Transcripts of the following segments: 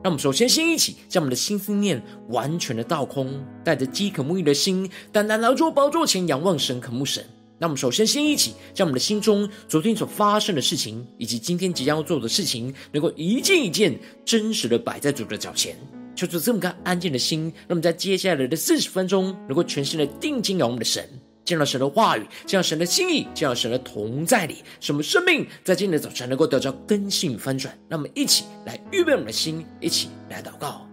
让我们首先先一起将我们的心思念完全的倒空，带着饥渴沐浴的心，单单劳作宝座前仰望神，渴慕神。让我们首先先一起将我们的心中昨天所发生的事情，以及今天即将要做的事情，能够一件一件真实的摆在主的脚前。求主这么个安静的心，让我们在接下来的四十分钟，能够全心的定睛仰我们的神。见到神的话语，见到神的心意，见到神的同在里，什么生命在今天的早晨能够得到根性翻转。那么一起来预备我们的心，一起来祷告。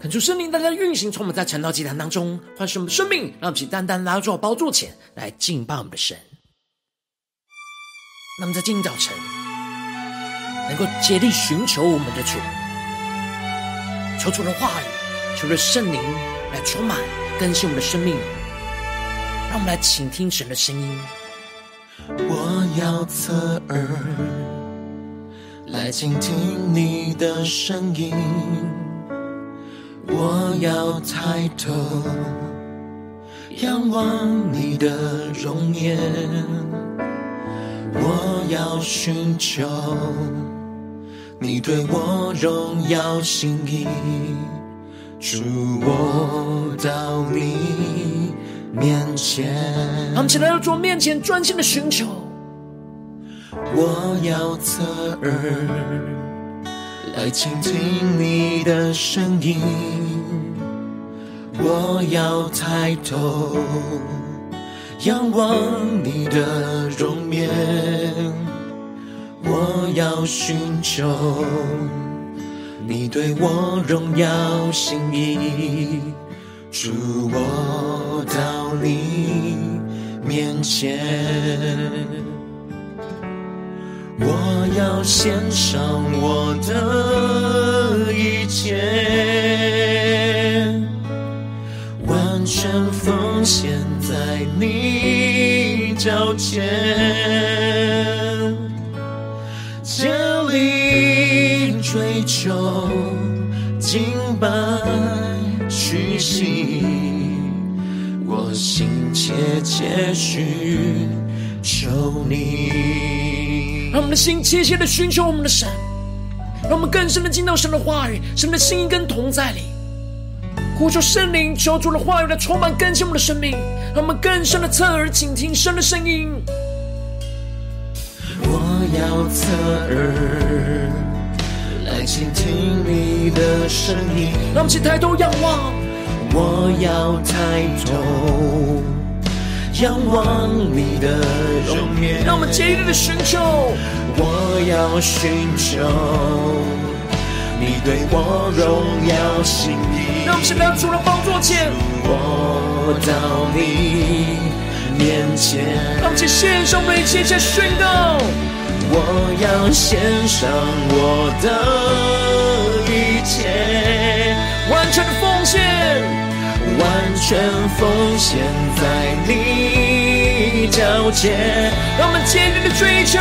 恳求圣灵单单运行，充满在晨祷祭坛当中，唤醒我们的生命，让我们起单单来到宝座前来敬拜我们的神。那么在今天早晨，能够竭力寻求我们的主，求主的话语，求着圣灵来充满更新我们的生命，让我们来倾听神的声音。我要侧耳来倾听你的声音。我要抬头仰望你的容颜，我要寻求你对我荣耀心意，主，我到你面前。让我们起来到主面前专心的寻求，我要侧耳。来倾听你的声音，我要抬头仰望你的容颜，我要寻求你对我荣耀心意，主，我到你面前。我要献上我的一切，完全奉献在你脚前，竭力追求敬拜屈膝，我心切切寻求你。让我们的心切切的寻求我们的神，让我们更深的进到神的话语、神的心意跟同在里，呼求圣灵，求主的话语来充满更新我们的生命，让我们更深的侧耳倾听神的声音。我要侧耳来倾听你的声音，让我们一起抬头仰望。我要抬头。仰望你的容颜，让我们竭力的寻求。我要寻求你对我荣耀心意。让我们现在主的宝座前，我到你面前，让我们献上我们一切，切宣告。我要献上我的一切，完全的奉献，完全奉献在你脚前。让我们坚定的追求，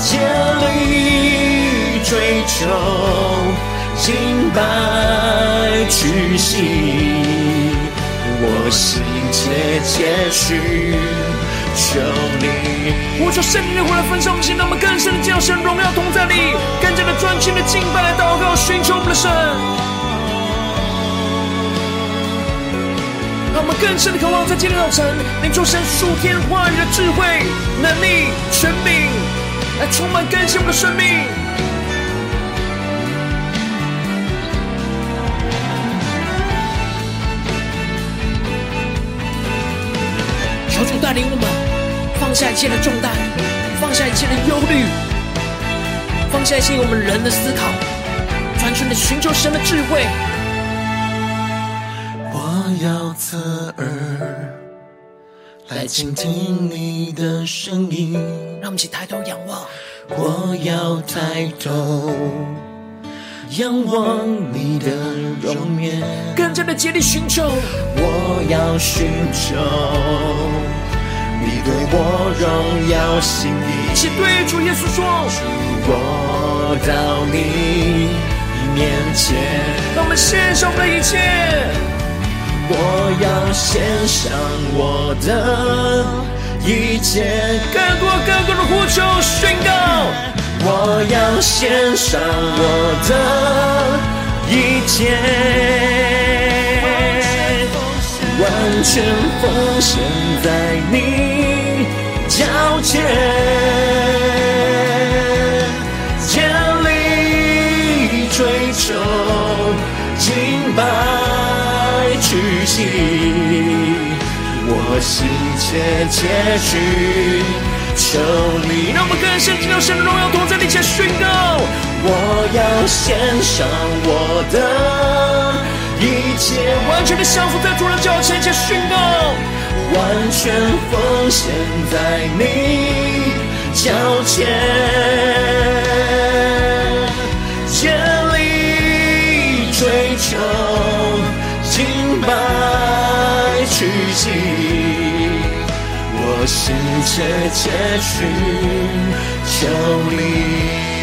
竭力追求，敬拜屈膝，我心切切去。求你，我求圣灵的火来焚烧我们心，让我们更深的将神荣耀同在你，更加的专心的敬拜来祷告，寻求我们的神，让我们更深的渴望在今天早晨，领受神数天话语的智慧、能力、权柄，来充满更新我们的生命。求主带领我们。放下一切的重担，放下一切的忧虑，放下一切我们人的思考，专心的寻求神的智慧。来倾听你的声音，让我们一起抬头仰望。我要抬头仰望你的容颜，更加的竭力寻求。我要寻求。你对我荣耀心意，一起对主耶稣说：我到你面前，让我们献上我们的一切。我要献上我的一切，更多更多的呼求宣告。我要献上我的一切。完全奉献在你脚前，竭力追求，敬拜屈膝，我心切切去求你。让我们更深进入神的荣耀，同在你前宣告。我要献上我的。一切完全的降服在主的脚前，且宣告，完全奉献在你脚前，敬拜屈膝，我心切切寻求你，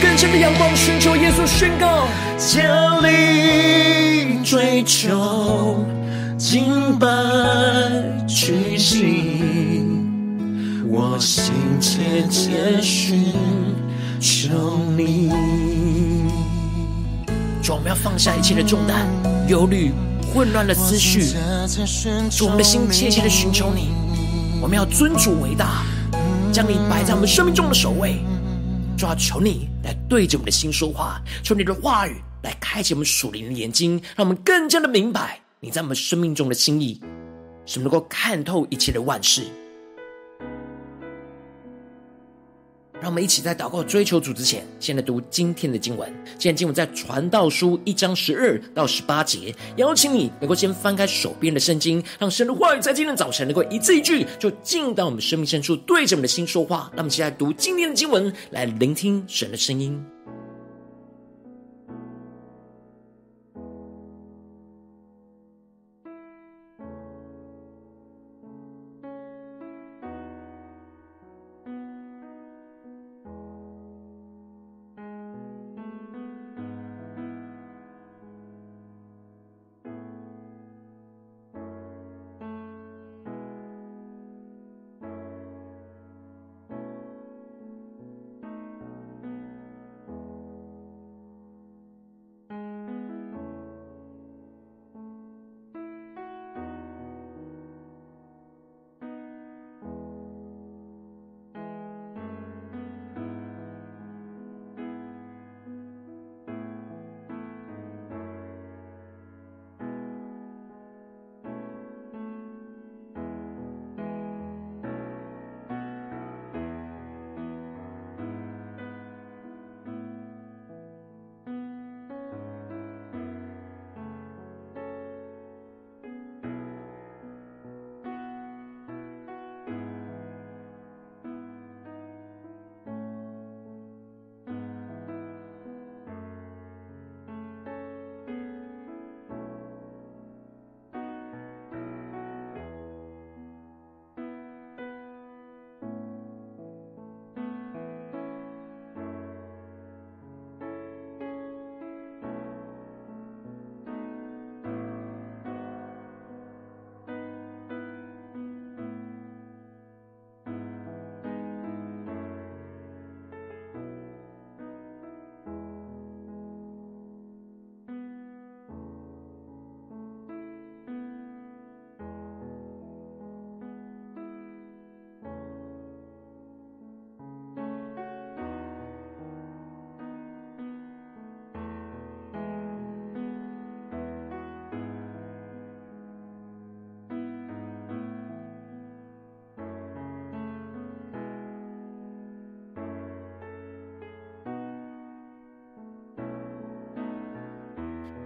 更深的阳光，寻求耶稣宣告，竭力。追求敬拜屈膝，我心切切寻求你。主，我们要放下一切的重担、忧虑、混乱的思绪。主，我们的心切切的寻求你。我们要尊主伟大，将你摆在我们生命中的首位。主要求你来对着我们的心说话，求你的话语。来开启我们属灵的眼睛，让我们更加的明白你在我们生命中的心意，使我们能够看透一切的万事。让我们一起在祷告追求主之前，先来读今天的经文。今天经文在传道书一章十二到十八节。邀请你能够先翻开手边的圣经，让神的话语在今天早晨能够一字一句就进到我们生命深处，对着我们的心说话。让我们一起来读今天的经文，来聆听神的声音。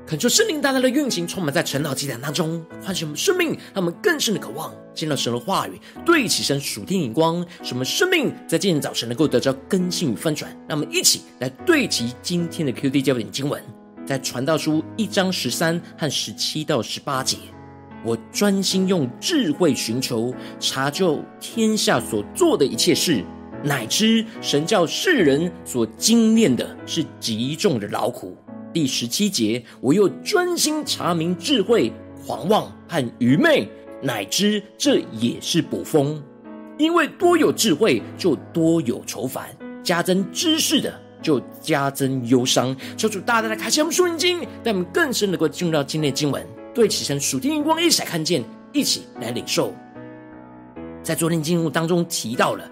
恳求圣灵大大的运行，充满在晨祷祭坛当中，唤醒我们生命，让我们更深的渴望见到神的话语，对齐神属天眼光，使我们生命在今天早晨能够得到更新与翻转。让我们一起来对齐今天的 QD 焦点经文，在传道书一章十三和十七到十八节。我专心用智慧寻求查究天下所做的一切事，乃知神教世人所经练的是极重的劳苦。第十七节，我又专心查明智慧、狂妄和愚昧，乃知这也是捕风。因为多有智慧，就多有愁烦；加增知识的，就加增忧伤。求主大大的开启我们属灵经，让我们更深能够进入到今天的经文，对齐神属天荧光，一起来看见，一起来领受。在昨天经文当中提到了。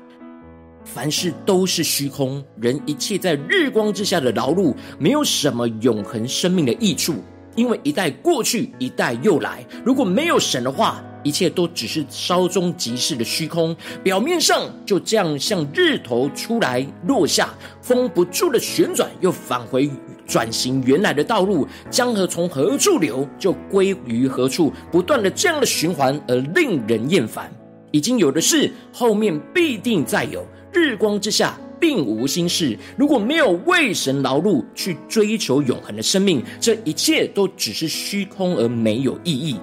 凡事都是虚空，人一切在日光之下的劳碌，没有什么永恒生命的益处。因为一代过去，一代又来。如果没有神的话，一切都只是稍纵即逝的虚空。表面上就这样像日头出来落下，风不住的旋转，又返回转型原来的道路。江河从何处流，就归于何处，不断的这样的循环，而令人厌烦。已经有的事，后面必定再有。日光之下并无新事。如果没有为神劳碌去追求永恒的生命，这一切都只是虚空而没有意义。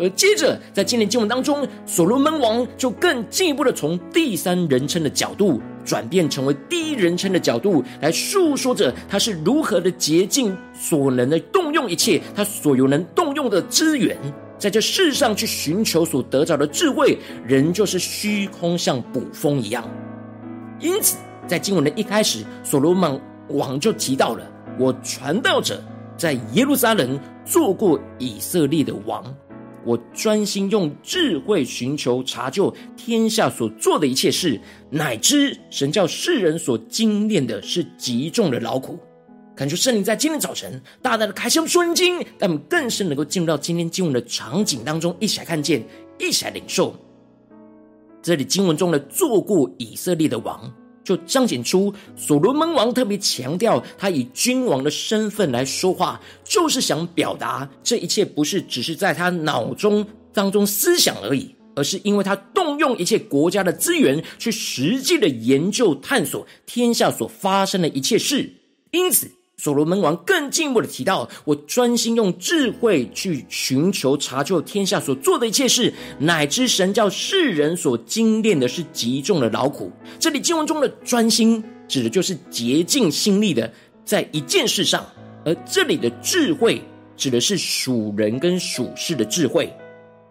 而接着在今天经文当中，所罗门王就更进一步的从第三人称的角度转变成为第一人称的角度来述说着他是如何的竭尽所能的动用一切他所有能动用的资源，在这世上去寻求所得着的智慧，仍旧是虚空，像捕风一样。因此，在经文的一开始，所罗门王就提到了：“我传道者在耶路撒冷做过以色列的王，我专心用智慧寻求查究天下所做的一切事，乃知神教世人所经练的是极重的劳苦。”感谢圣灵在今天早晨大大的开箱说经，让我们更深能够进入到今天经文的场景当中，一起来看见，一起来领受。这里经文中的做过以色列的王，就彰显出所罗门王特别强调他以君王的身份来说话，就是想表达这一切不是只是在他脑中当中思想而已，而是因为他动用一切国家的资源去实际的研究探索天下所发生的一切事，因此。所罗门王更进一步的提到：“我专心用智慧去寻求查究天下所做的一切事，乃至神教世人所经炼的是极重的劳苦。”这里经文中的专心，指的就是竭尽心力的在一件事上；而这里的智慧，指的是属人跟属世的智慧。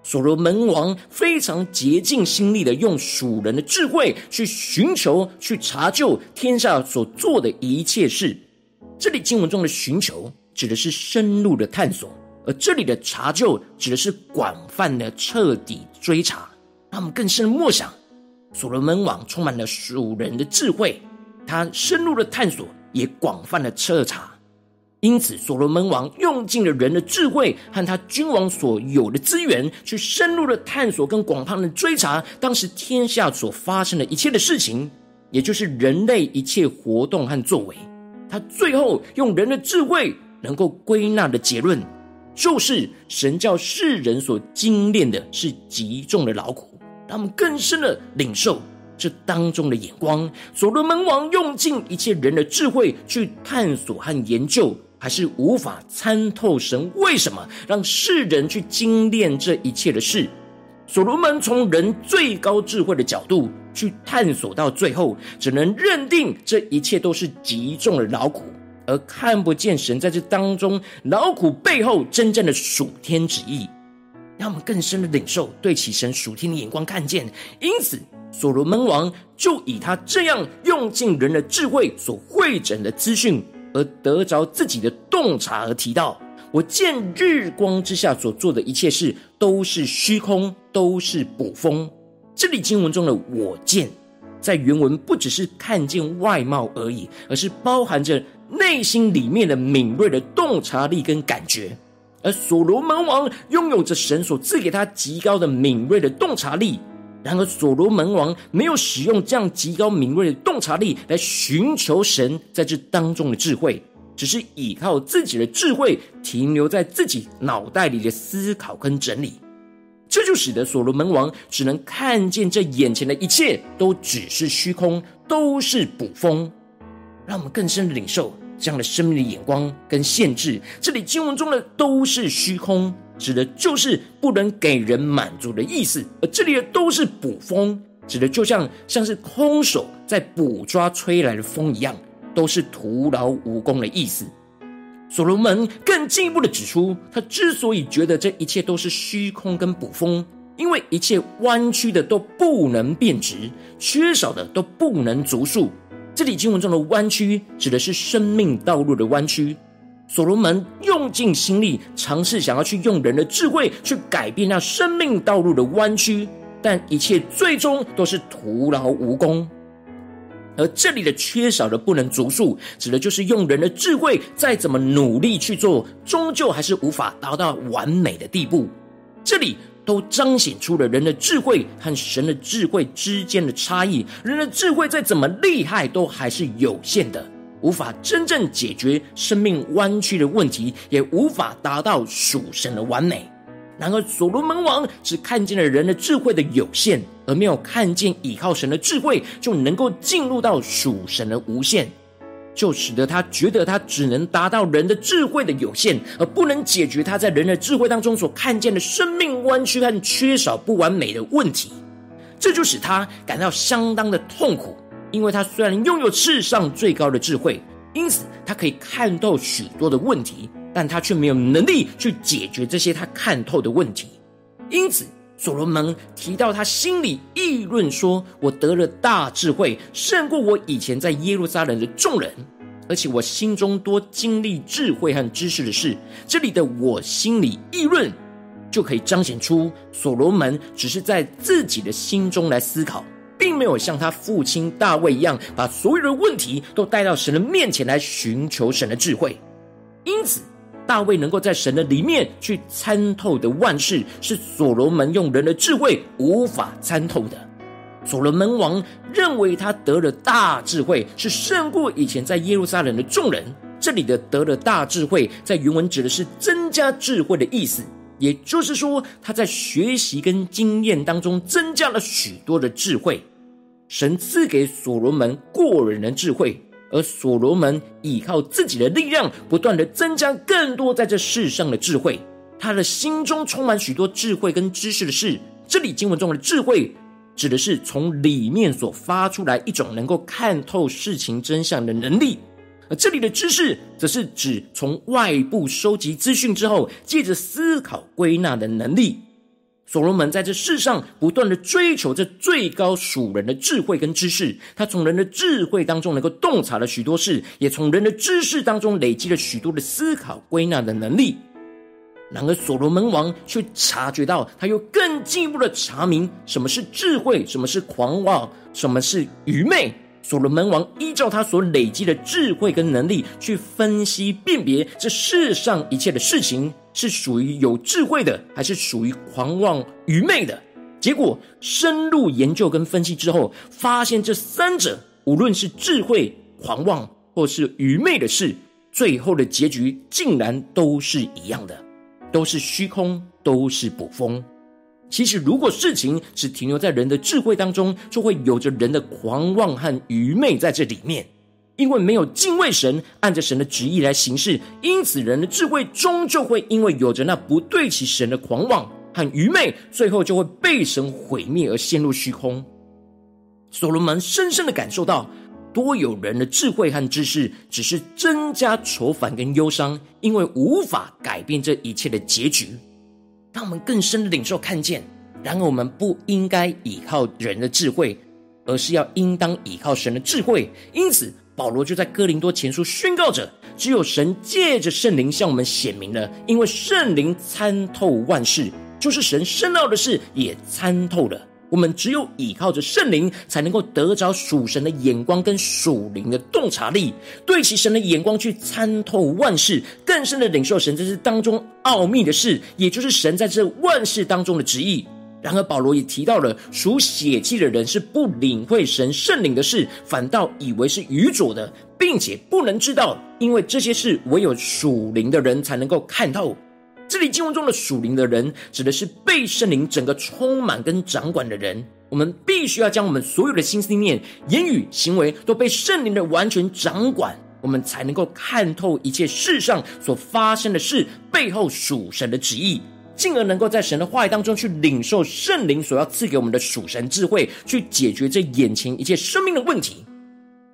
所罗门王非常竭尽心力的用属人的智慧去寻求、去查究天下所做的一切事。这里经文中的寻求指的是深入的探索，而这里的查究指的是广泛的彻底追查。他们更深的默想，所罗门王充满了属人的智慧，他深入的探索，也广泛的彻查。因此，所罗门王用尽了人的智慧和他君王所有的资源，去深入的探索跟广泛的追查当时天下所发生的一切的事情，也就是人类一切活动和作为。他最后用人的智慧能够归纳的结论，就是神叫世人所经炼的是极重的劳苦，让我们更深的领受这当中的眼光。所罗门王用尽一切人的智慧去探索和研究，还是无法参透神为什么让世人去经炼这一切的事。所罗门从人最高智慧的角度去探索，到最后只能认定这一切都是极重的劳苦，而看不见神在这当中劳苦背后真正的属天旨意，让我们更深的领受，对其神属天的眼光看见。因此，所罗门王就以他这样用尽人的智慧所会诊的资讯，而得着自己的洞察而提到。我见日光之下所做的一切事都是虚空，都是捕风。这里经文中的“我见”在原文不只是看见外貌而已，而是包含着内心里面的敏锐的洞察力跟感觉。而所罗门王拥有着神所赐给他极高的敏锐的洞察力，然而所罗门王没有使用这样极高敏锐的洞察力来寻求神在这当中的智慧。只是依靠自己的智慧，停留在自己脑袋里的思考跟整理，这就使得所罗门王只能看见这眼前的一切都只是虚空，都是捕风。让我们更深的领受这样的生命的眼光跟限制。这里经文中的都是虚空，指的就是不能给人满足的意思；而这里的都是捕风，指的就像像是空手在捕抓吹来的风一样。都是徒劳无功的意思。所罗门更进一步的指出，他之所以觉得这一切都是虚空跟捕风，因为一切弯曲的都不能变直，缺少的都不能足数。这里经文中的弯曲，指的是生命道路的弯曲。所罗门用尽心力，尝试想要去用人的智慧去改变那生命道路的弯曲，但一切最终都是徒劳无功。而这里的缺少的不能足数，指的就是用人的智慧再怎么努力去做，终究还是无法达到完美的地步。这里都彰显出了人的智慧和神的智慧之间的差异。人的智慧再怎么厉害，都还是有限的，无法真正解决生命弯曲的问题，也无法达到属神的完美。然而，所罗门王只看见了人的智慧的有限，而没有看见倚靠神的智慧就能够进入到属神的无限，就使得他觉得他只能达到人的智慧的有限，而不能解决他在人的智慧当中所看见的生命弯曲和缺少不完美的问题。这就使他感到相当的痛苦，因为他虽然拥有世上最高的智慧，因此他可以看透许多的问题。但他却没有能力去解决这些他看透的问题，因此所罗门提到他心里议论说：“我得了大智慧，胜过我以前在耶路撒冷的众人，而且我心中多经历智慧和知识的事。”这里的“我心里议论”就可以彰显出所罗门只是在自己的心中来思考，并没有像他父亲大卫一样，把所有的问题都带到神的面前来寻求神的智慧，因此。大卫能够在神的里面去参透的万事，是所罗门用人的智慧无法参透的。所罗门王认为他得了大智慧，是胜过以前在耶路撒冷的众人。这里的得了大智慧，在原文指的是增加智慧的意思，也就是说，他在学习跟经验当中增加了许多的智慧。神赐给所罗门过人的智慧。而所罗门依靠自己的力量，不断的增加更多在这世上的智慧。他的心中充满许多智慧跟知识的事。这里经文中的智慧，指的是从里面所发出来一种能够看透事情真相的能力。而这里的知识，则是指从外部收集资讯之后，借着思考归纳的能力。所罗门在这世上不断的追求这最高属人的智慧跟知识，他从人的智慧当中能够洞察了许多事，也从人的知识当中累积了许多的思考归纳的能力。然而，所罗门王却察觉到，他又更进一步的查明什么是智慧，什么是狂妄，什么是愚昧。所罗门王依照他所累积的智慧跟能力，去分析辨别这世上一切的事情，是属于有智慧的，还是属于狂妄愚昧的？结果深入研究跟分析之后，发现这三者无论是智慧、狂妄或是愚昧的事，最后的结局竟然都是一样的，都是虚空，都是捕风。其实，如果事情只停留在人的智慧当中，就会有着人的狂妄和愚昧在这里面。因为没有敬畏神，按着神的旨意来行事，因此人的智慧终究会因为有着那不对齐神的狂妄和愚昧，最后就会被神毁灭而陷入虚空。所罗门深深的感受到，多有人的智慧和知识，只是增加愁烦跟忧伤，因为无法改变这一切的结局。让我们更深的领受看见，然而我们不应该依靠人的智慧，而是要应当依靠神的智慧。因此，保罗就在哥林多前书宣告着：只有神借着圣灵向我们显明了，因为圣灵参透万事，就是神深奥的事也参透了。我们只有倚靠着圣灵，才能够得着属神的眼光跟属灵的洞察力，对其神的眼光去参透万事，更深的领受神这是当中奥秘的事，也就是神在这万事当中的旨意。然而，保罗也提到了属血气的人是不领会神圣灵的事，反倒以为是愚拙的，并且不能知道，因为这些事唯有属灵的人才能够看透。这里经文中的属灵的人，指的是被圣灵整个充满跟掌管的人。我们必须要将我们所有的心思念、言语、行为都被圣灵的完全掌管，我们才能够看透一切世上所发生的事背后属神的旨意。进而能够在神的话语当中去领受圣灵所要赐给我们的属神智慧，去解决这眼前一切生命的问题。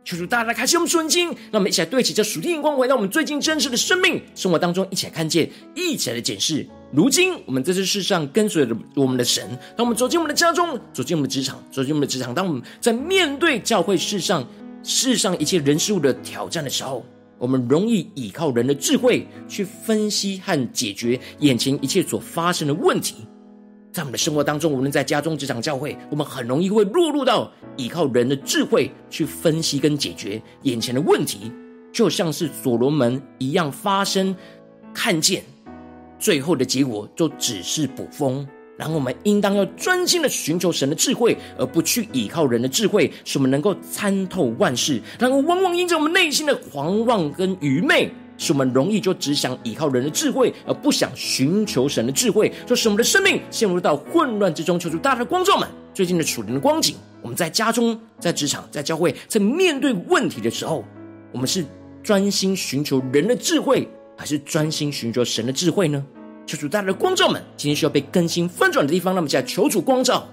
求主大大开启我们属灵经，让我们一起来对齐这属天眼光，回到我们最近真实的生命生活当中，一起来看见，一起来检视。如今我们在这世上跟随着我们的神，当我们走进我们的家中，走进我们的职场，走进我们的职场，当我们在面对教会世上世上一切人事物的挑战的时候。我们容易依靠人的智慧去分析和解决眼前一切所发生的问题，在我们的生活当中，无论在家中、职场、教会，我们很容易会落入到依靠人的智慧去分析跟解决眼前的问题，就像是所罗门一样发生，看见最后的结果就只是捕风。然后我们应当要专心的寻求神的智慧，而不去依靠人的智慧，使我们能够参透万事。然后往往因着我们内心的狂妄跟愚昧，使我们容易就只想依靠人的智慧，而不想寻求神的智慧，就使我们的生命陷入到混乱之中。求主大大的光照们，最近的属灵的光景，我们在家中、在职场、在教会，在面对问题的时候，我们是专心寻求人的智慧，还是专心寻求神的智慧呢？求主带来的光照们，今天需要被更新翻转的地方，那么就来求主光照。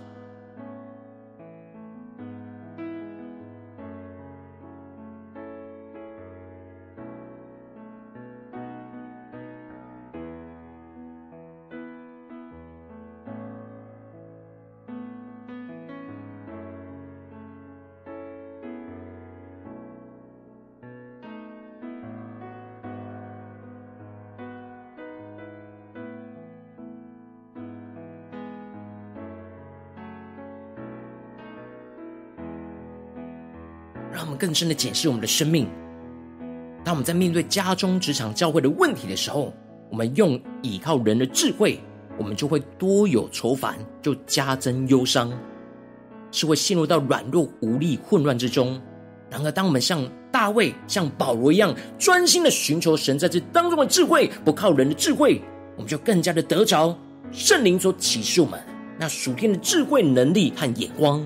更深的检视我们的生命。当我们在面对家中、职场、教会的问题的时候，我们用倚靠人的智慧，我们就会多有愁烦，就加增忧伤，是会陷入到软弱、无力、混乱之中。然而，当我们像大卫、像保罗一样，专心的寻求神在这当中的智慧，不靠人的智慧，我们就更加的得着圣灵所启示我们那属天的智慧、能力和眼光。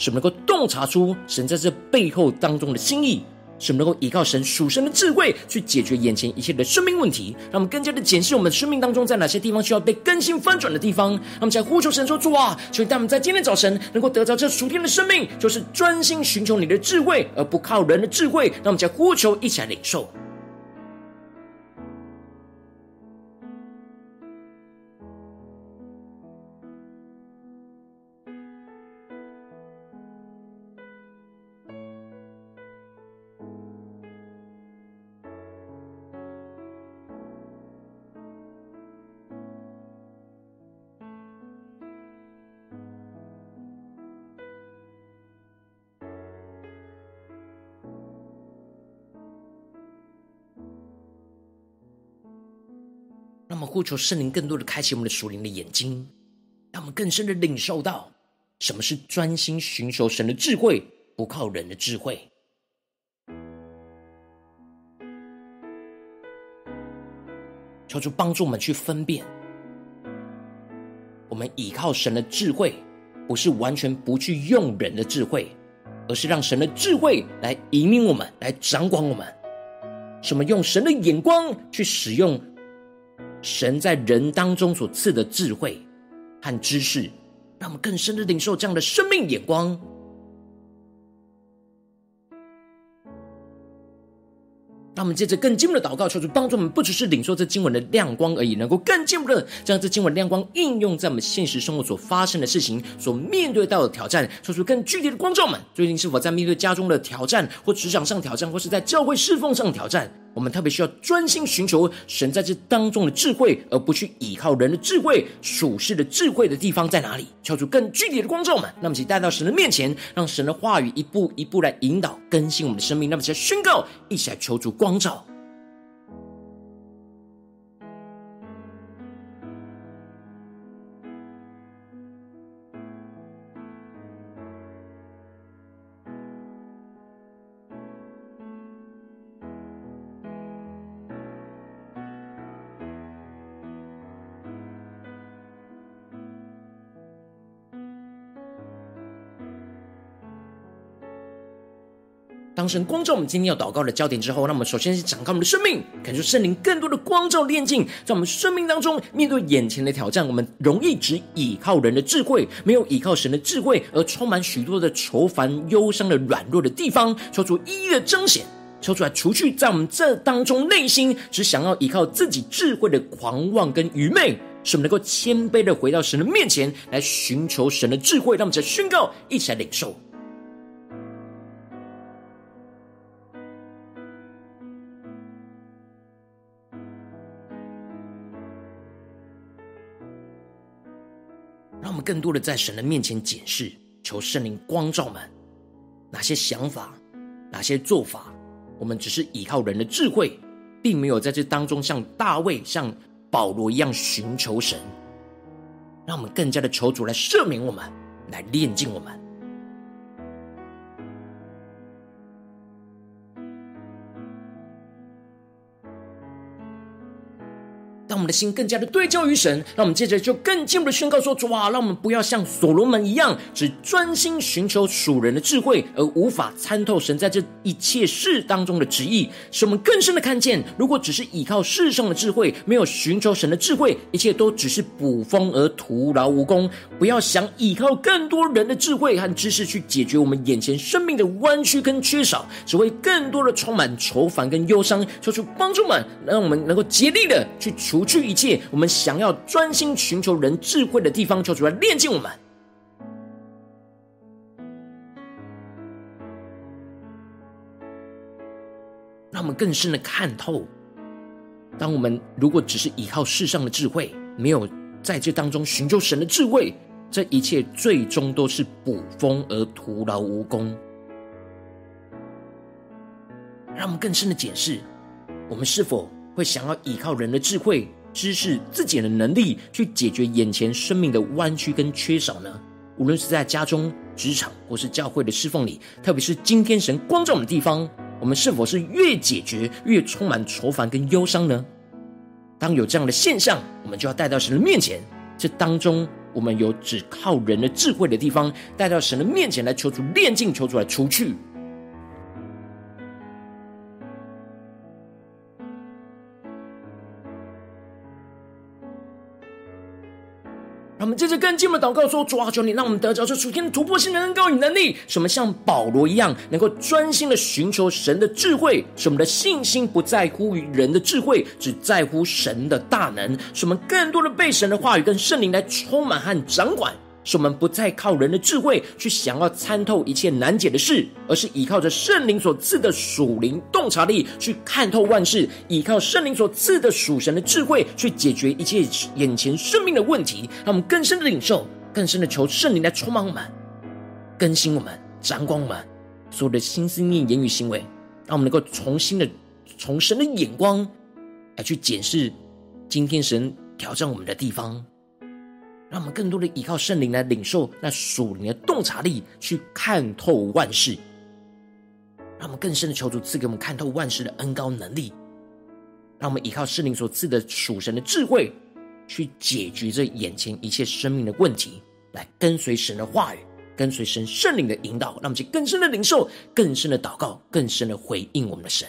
使我们能够洞察出神在这背后当中的心意，使我们能够依靠神属神的智慧去解决眼前一切的生命问题，让我们更加的检视我们生命当中在哪些地方需要被更新翻转的地方。让我们再呼求神说：“主啊，求你带我们在今天早晨能够得着这属天的生命，就是专心寻求你的智慧，而不靠人的智慧。”让我们再呼求，一起来领受。呼求圣灵更多的开启我们的属灵的眼睛，让我们更深的领受到什么是专心寻求神的智慧，不靠人的智慧。求主帮助我们去分辨，我们倚靠神的智慧，不是完全不去用人的智慧，而是让神的智慧来引领我们，来掌管我们。什么用神的眼光去使用？神在人当中所赐的智慧和知识，让我们更深的领受这样的生命眼光。让我们接着更进一步的祷告，求主帮助我们，不只是领受这经文的亮光而已，能够更进一步的将这经文亮光应用在我们现实生活所发生的事情、所面对到的挑战，说出更具体的光照们。最近是否在面对家中的挑战，或职场上挑战，或是在教会侍奉上的挑战？我们特别需要专心寻求神在这当中的智慧，而不去依靠人的智慧。属世的智慧的地方在哪里？求主更具体的光照们。那么，请带到神的面前，让神的话语一步一步来引导更新我们的生命。那么，请宣告，一起来求助光照。当神光照我们今天要祷告的焦点之后，那么首先是展开我们的生命，感受圣灵更多的光照炼净，在我们生命当中，面对眼前的挑战，我们容易只倚靠人的智慧，没有倚靠神的智慧，而充满许多的愁烦、忧伤的软弱的地方，求主一一的彰显，求出来除去在我们这当中内心只想要依靠自己智慧的狂妄跟愚昧，使我们能够谦卑的回到神的面前来寻求神的智慧，让我们再宣告，一起来领受。更多的在神的面前检视，求圣灵光照们哪些想法、哪些做法，我们只是依靠人的智慧，并没有在这当中像大卫、像保罗一样寻求神。让我们更加的求主来赦免我们，来炼净我们。我们的心更加的对焦于神，让我们接着就更进一步的宣告说：主啊，让我们不要像所罗门一样，只专心寻求属人的智慧，而无法参透神在这一切事当中的旨意。使我们更深的看见，如果只是依靠世上的智慧，没有寻求神的智慧，一切都只是捕风而徒劳无功。不要想依靠更多人的智慧和知识去解决我们眼前生命的弯曲跟缺少，只会更多的充满愁烦跟忧伤。求主帮助们，让我们能够竭力的去除。去一切我们想要专心寻求人智慧的地方，求主来炼净我们，让我们更深的看透。当我们如果只是依靠世上的智慧，没有在这当中寻求神的智慧，这一切最终都是捕风而徒劳无功。让我们更深的检视，我们是否会想要依靠人的智慧、知识、自己的能力去解决眼前生命的弯曲跟缺少呢？无论是在家中、职场，或是教会的侍奉里，特别是今天神光照我们的地方，我们是否是越解决越充满愁烦跟忧伤呢？当有这样的现象，我们就要带到神的面前。这当中，我们有只靠人的智慧的地方，带到神的面前来求主炼净，求主来除去。让我们接着更进一步祷告说：主啊，求你让我们得着这属天的突破性的恩膏与能力，使我们像保罗一样，能够专心的寻求神的智慧，使我们的信心不在乎于人的智慧，只在乎神的大能，使我们更多的被神的话语跟圣灵来充满和掌管。使我们不再靠人的智慧去想要参透一切难解的事，而是依靠着圣灵所赐的属灵洞察力去看透万事，依靠圣灵所赐的属神的智慧去解决一切眼前生命的问题。让我们更深的领受，更深的求圣灵来充满我们，更新我们，掌管我们所有的心思念、言语、行为，让我们能够重新的从神的眼光来去检视今天神挑战我们的地方。让我们更多的依靠圣灵来领受那属灵的洞察力，去看透万事。让我们更深的求主赐给我们看透万事的恩高能力。让我们依靠圣灵所赐的属神的智慧，去解决这眼前一切生命的问题，来跟随神的话语，跟随神圣灵的引导。让我们去更深的领受，更深的祷告，更深的回应我们的神。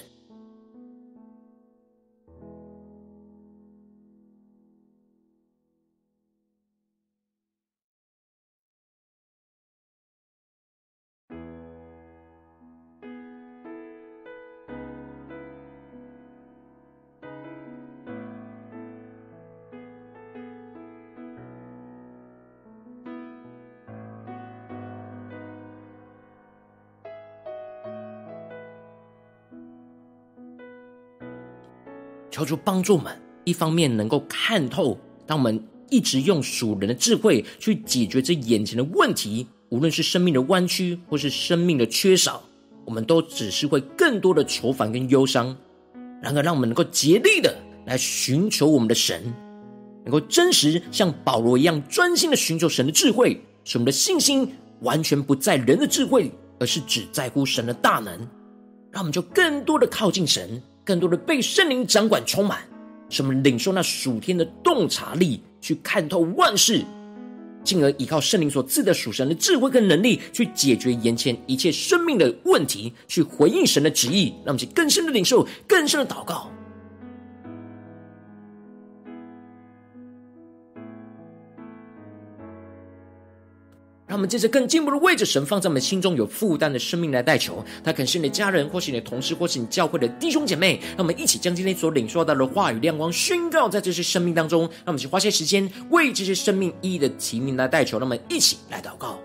求主帮助我们，一方面能够看透，当我们一直用属人的智慧去解决这眼前的问题，无论是生命的弯曲或是生命的缺少，我们都只是会更多的愁烦跟忧伤。然而，让我们能够竭力的来寻求我们的神，能够真实像保罗一样专心的寻求神的智慧，使我们的信心完全不在人的智慧，而是只在乎神的大能。让我们就更多的靠近神。更多的被圣灵掌管充满，什么领受那属天的洞察力，去看透万事，进而依靠圣灵所赐的属神的智慧跟能力，去解决眼前一切生命的问题，去回应神的旨意，让我们去更深的领受，更深的祷告。让我们接着更进一步的位置神放在我们心中有负担的生命来代求，他可能是你的家人，或是你的同事，或是你教会的弟兄姐妹。让我们一起将今天所领受到的话语亮光宣告在这些生命当中。让我们去花些时间为这些生命一一的提名来代求。让我们一起来祷告。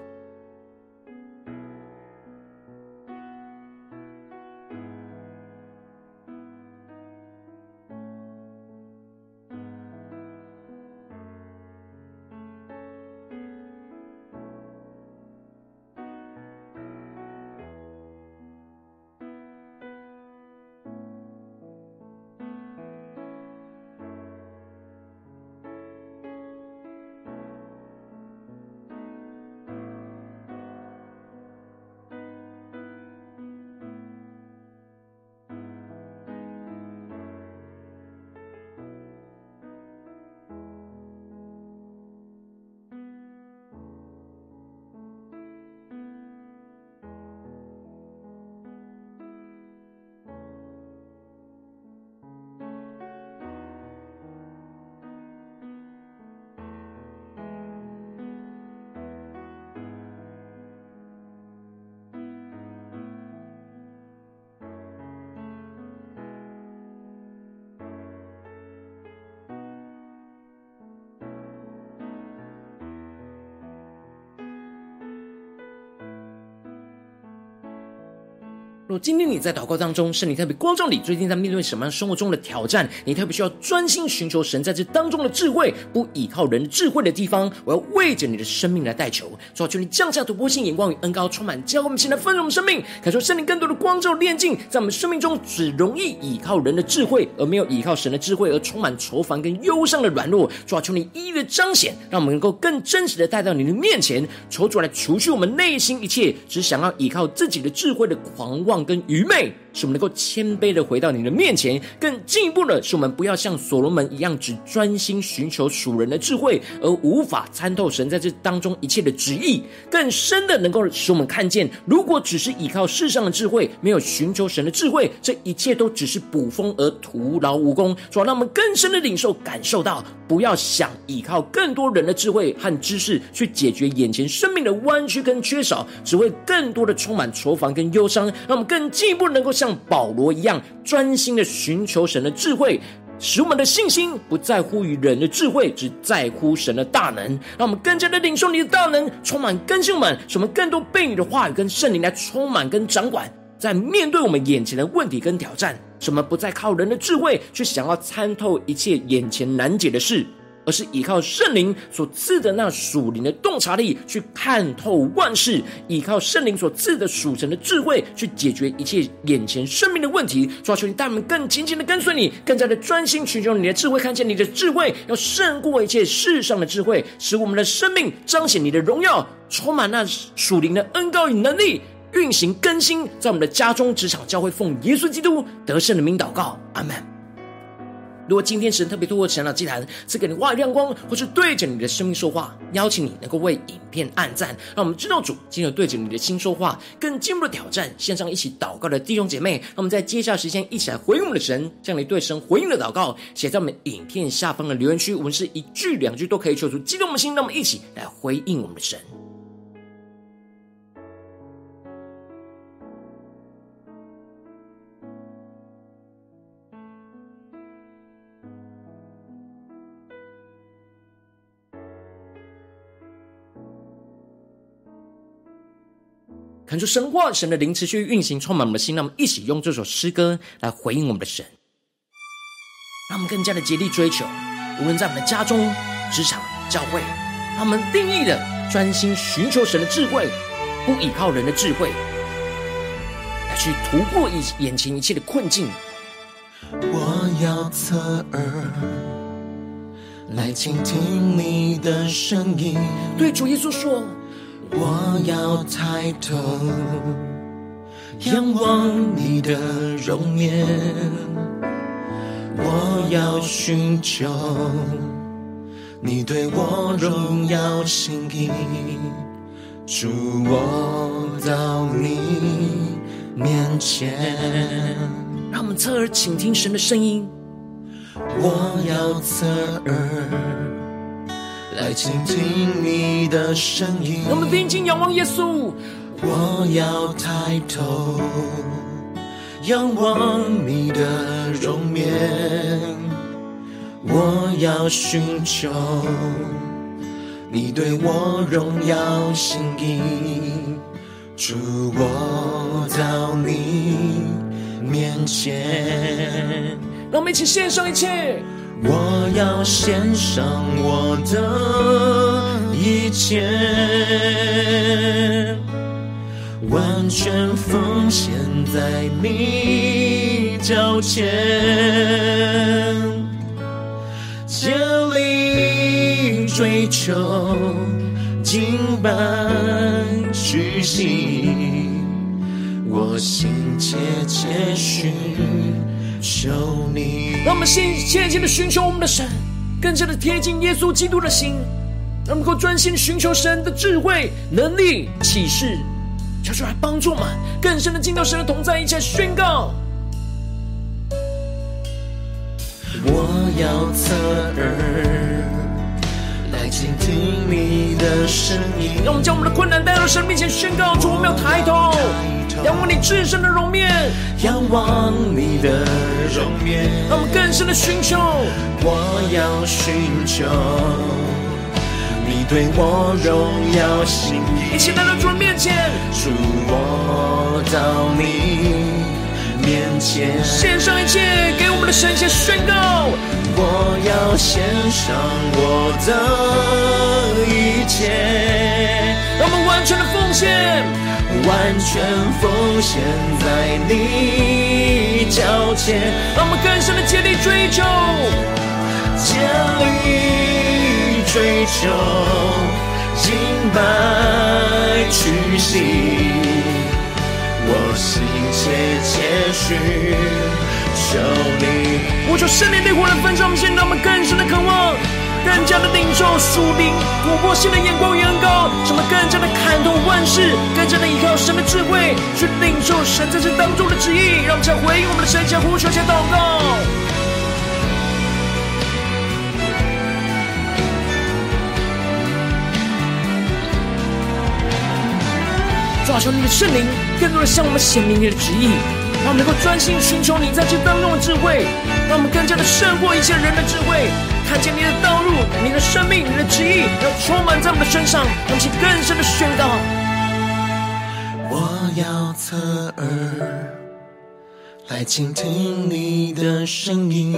若今天你在祷告当中，圣灵特别光照你，最近在面对什么样生活中的挑战？你特别需要专心寻求神在这当中的智慧，不依靠人的智慧的地方，我要为着你的生命来代求。主啊，求你降下突破性眼光与恩膏，充满教我们现在丰盛的生命，感受圣灵更多的光照炼净，在我们生命中只容易依靠人的智慧，而没有依靠神的智慧，而充满愁烦跟忧伤的软弱。主啊，求你一一的彰显，让我们能够更真实的带到你的面前，求主来除去我们内心一切只想要依靠自己的智慧的狂妄跟愚昧，使我们能够谦卑的回到你的面前；更进一步的是，我们不要像所罗门一样，只专心寻求属人的智慧，而无法参透神在这当中一切的旨意；更深的能够使我们看见，如果只是依靠世上的智慧，没有寻求神的智慧，这一切都只是捕风而徒劳无功。主要让我们更深的领受、感受到，不要想依靠更多人的智慧和知识去解决眼前生命的弯曲跟缺少，只会更多的充满愁烦跟忧伤。让我们更进。一步能够向像保罗一样专心的寻求神的智慧，使我们的信心不在乎于人的智慧，只在乎神的大能。让我们更加的领受你的大能，充满更新我们，使我们更多被你的话语跟圣灵来充满跟掌管，在面对我们眼前的问题跟挑战，什么不再靠人的智慧去想要参透一切眼前难解的事。而是依靠圣灵所赐的那属灵的洞察力，去看透万事；依靠圣灵所赐的属神的智慧，去解决一切眼前生命的问题。主啊，求你带我们更紧紧的跟随你，更加的专心寻求你的智慧，看见你的智慧要胜过一切世上的智慧，使我们的生命彰显你的荣耀，充满那属灵的恩膏与能力，运行更新在我们的家中、职场、教会，奉耶稣基督得胜的名祷告，阿门。如果今天神特别透过神的祭坛赐给你话语亮光，或是对着你的生命说话，邀请你能够为影片按赞，让我们知道主今日对着你的心说话，更进一步的挑战。线上一起祷告的弟兄姐妹，让我们在接下来时间一起来回应我们的神，将你对神回应的祷告写在我们影片下方的留言区，我们是一句两句都可以求出激动的心，让我们一起来回应我们的神。看出神话，神的灵持续运行，充满我们的心。让我们一起用这首诗歌来回应我们的神，让我们更加的竭力追求。无论在我们的家中、职场、教会，让我们定义的专心寻求神的智慧，不依靠人的智慧，来去突破一眼前一切的困境。我要侧耳来倾听你的声音，对主耶稣说。我要抬头仰望你的容颜，我要寻求你对我荣耀心意，主我到你面前。让我们侧耳倾听神的声音。我要侧耳来倾听你的声音。我们定睛仰望耶稣。我要抬头仰望你的容颜。我要寻求你对我荣耀心意，主我到你面前。让我们一起献上一切。我要献上我的一切，完全奉献在你脚前。竭力追求，敬拜屈膝，我心切切寻求你。让我们心切切的寻求我们的神，更加的贴近耶稣基督的心，让我们能够专心寻求神的智慧、能力、启示，求主来帮助我们更深的进到神的同在，一起来宣告。我要侧耳来倾听你的声音。让我们将我们的困难带到神面前宣告，主，我们要抬头，仰望你至深的容面，仰望你的容面。让我们更深的寻求，我要寻求你对我荣耀心意。一起来到主的面前，主我到你面前，献上一切给我们的神，先宣告。我要献上我的一切，让我们完全的奉献，完全奉献在你脚前。让我们更深的竭力追求，竭力追求，敬拜屈膝。我心切切寻求你，我求圣灵的火来焚烧我们心，让我们更深的渴望，更加的领受属灵突破性的眼光与恩膏，使我们更加的看透万事，更加的依靠神的智慧去领受神在这当中的旨意，让我们再回应我们的神，将呼求，将祷告。抓住你的圣灵，更多的向我们显明你的旨意，让我们能够专心寻求你在这当中的智慧，让我们更加的胜过一切人的智慧，看见你的道路、你的生命、你的旨意，要充满在我们的身上，让我们更深的宣告。我要侧耳来倾听你的声音，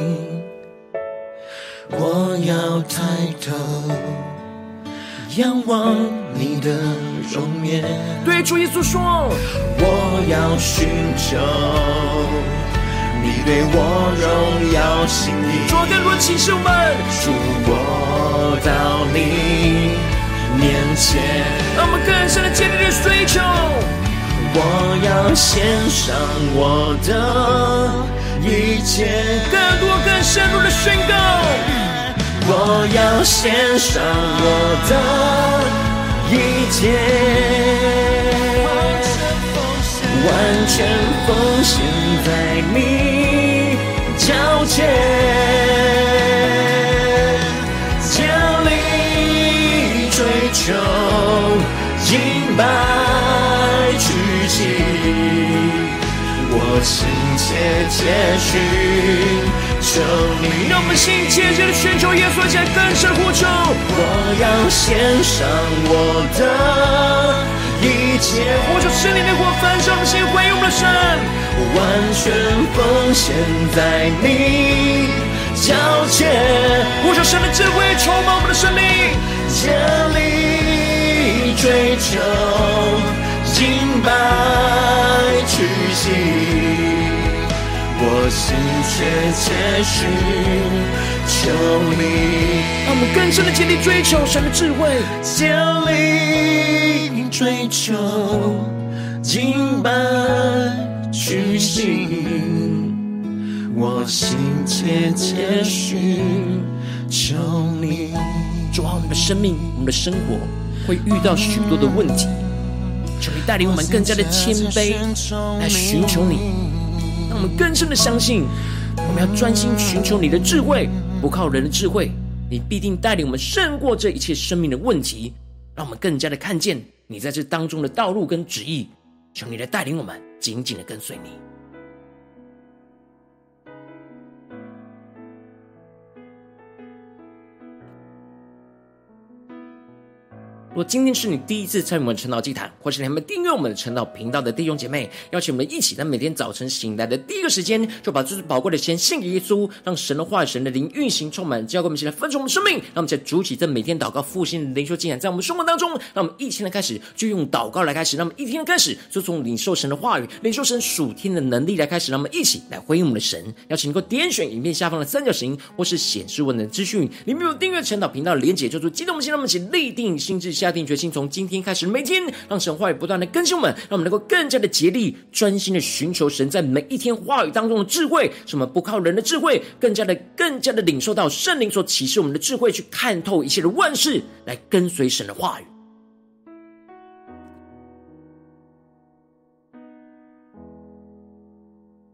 我要抬头。仰望你的容颜，对主耶稣说：我要寻求你对我荣耀心意。主更多启示我们，主我到你面前，让我们更深的坚定的追求。我要献上我的一切，更多更深入的宣告。我要献上我的一切，完全奉献在你脚前，竭力追求，敬拜屈膝，我心切切寻。求你，让我们心切切的寻求耶稣，在更深呼求。我要献上我的一切，呼求圣灵的火焚烧我们心，回应我们的神，完全奉献在你脚前。呼求神的智慧充满我们的生命，竭力追求，敬拜屈膝。我心切切寻求你，让我们更深的竭力追求神的智慧，竭力追求，敬拜屈膝。我心切切寻求你。主啊，我们的生命、我们的生活会遇到许多的问题，求你带领我们更加的谦卑来寻求你，让我们更深的相信，我们要专心寻求你的智慧，不靠人的智慧，你必定带领我们胜过这一切生命的问题，让我们更加的看见你在这当中的道路跟旨意，求你来带领我们紧紧的跟随你。如果今天是你第一次参与我们晨祷祭坛，或是你还没订阅我们的晨祷频道的弟兄姐妹，邀请我们一起在每天早晨醒来的第一个时间，就把最宝贵的钱献给耶稣，让神的话语、神的灵运行充满，交给我们一起来分盛我们生命。让我们在主起这每天祷告复兴灵修祭坛，在我们生活当中，让我们一天的开始就用祷告来开始，让我们一天的开始就从领受神的话语、领受神属天的能力来开始，让我们一起来回应我们的神。邀请你够点选影片下方的三角形，或是显示文的资讯，里面有订阅晨祷频道的连结，就做激动心，让我们一起立定心志下。下定决心，从今天开始，每天让神话语不断的更新我们，让我们能够更加的竭力、专心的寻求神在每一天话语当中的智慧。什么不靠人的智慧，更加的、更加的领受到圣灵所启示我们的智慧，去看透一切的万事，来跟随神的话语。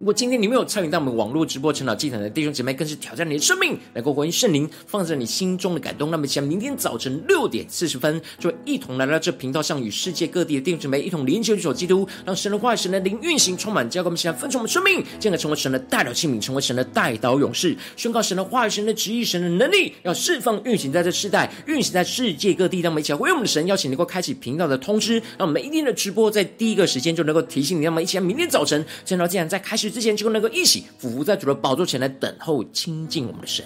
如果今天你没有参与到我们网络直播成长祭坛的弟兄姐妹，更是挑战你的生命，能够回应圣灵放在你心中的感动。那么，想明天早晨六点四十分，就会一同来到这频道上，与世界各地的弟兄姐妹一同连接、举手基督，让神的话语、神的灵运行充满，交给我们，现在分盛我们生命，进而成为神的代祷器皿，成为神的代祷勇士，宣告神的话语、神的旨意、神的能力，要释放运行在这世代，运行在世界各地。让我们一起来回应我们的神，邀请能够开启频道的通知，让我们一天的直播在第一个时间就能够提醒你。让我们一起来明天早晨晨祷祭坛在开始之前就能够一起俯伏在主的宝座前来等候亲近我们的神。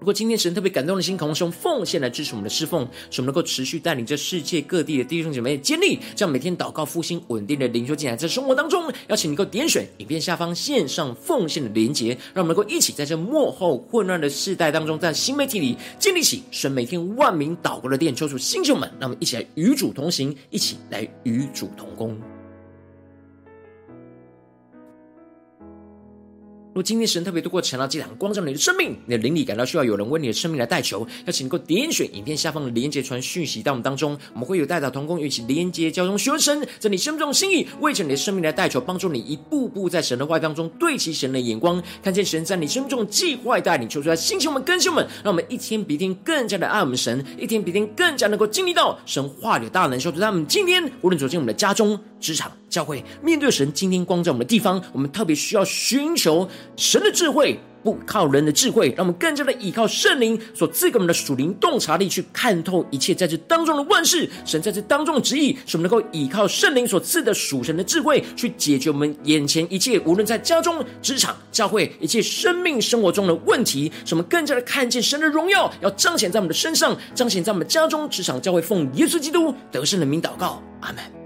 如果今天神特别感动的心，渴望用奉献来支持我们的侍奉，使我们能够持续带领着世界各地的弟兄姐妹建立这样每天祷告复兴稳定的灵修进来，在生活当中，邀请你能够点选影片下方线上奉献的连结，让我们能够一起在这幕后混乱的世代当中，在新媒体里建立起神每天万名祷告的殿，抽出新秀们，让我们一起来与主同行，一起来与主同工。若今天神特别透过晨祷祭坛光照你的生命，你的灵里感到需要有人为你的生命来代求，邀请能够点选影片下方的连结传讯息到我们当中，我们会有代祷同工与其连结交通，学神在你生命中心意，为着你的生命来代求，帮助你一步步在神的话当中对齐神的眼光，看见神在你生命中的计划带领，求出来兴起我们更新我们，让我们一天比一天更加的爱我们神，一天比一天更加能够经历到神话里的大能，求主他们今天无论走进我们的家中、职场、教会，面对神今天光照我们的地方，我们特别需要寻求。神的智慧不靠人的智慧，让我们更加的依靠圣灵所赐给我们的属灵洞察力，去看透一切在这当中的万事。神在这当中的旨意，使我们能够依靠圣灵所赐的属神的智慧，去解决我们眼前一切，无论在家中、职场、教会一切生命生活中的问题。使我们更加的看见神的荣耀，要彰显在我们的身上，彰显在我们家中、职场、教会，奉耶稣基督得胜的名祷告，阿门。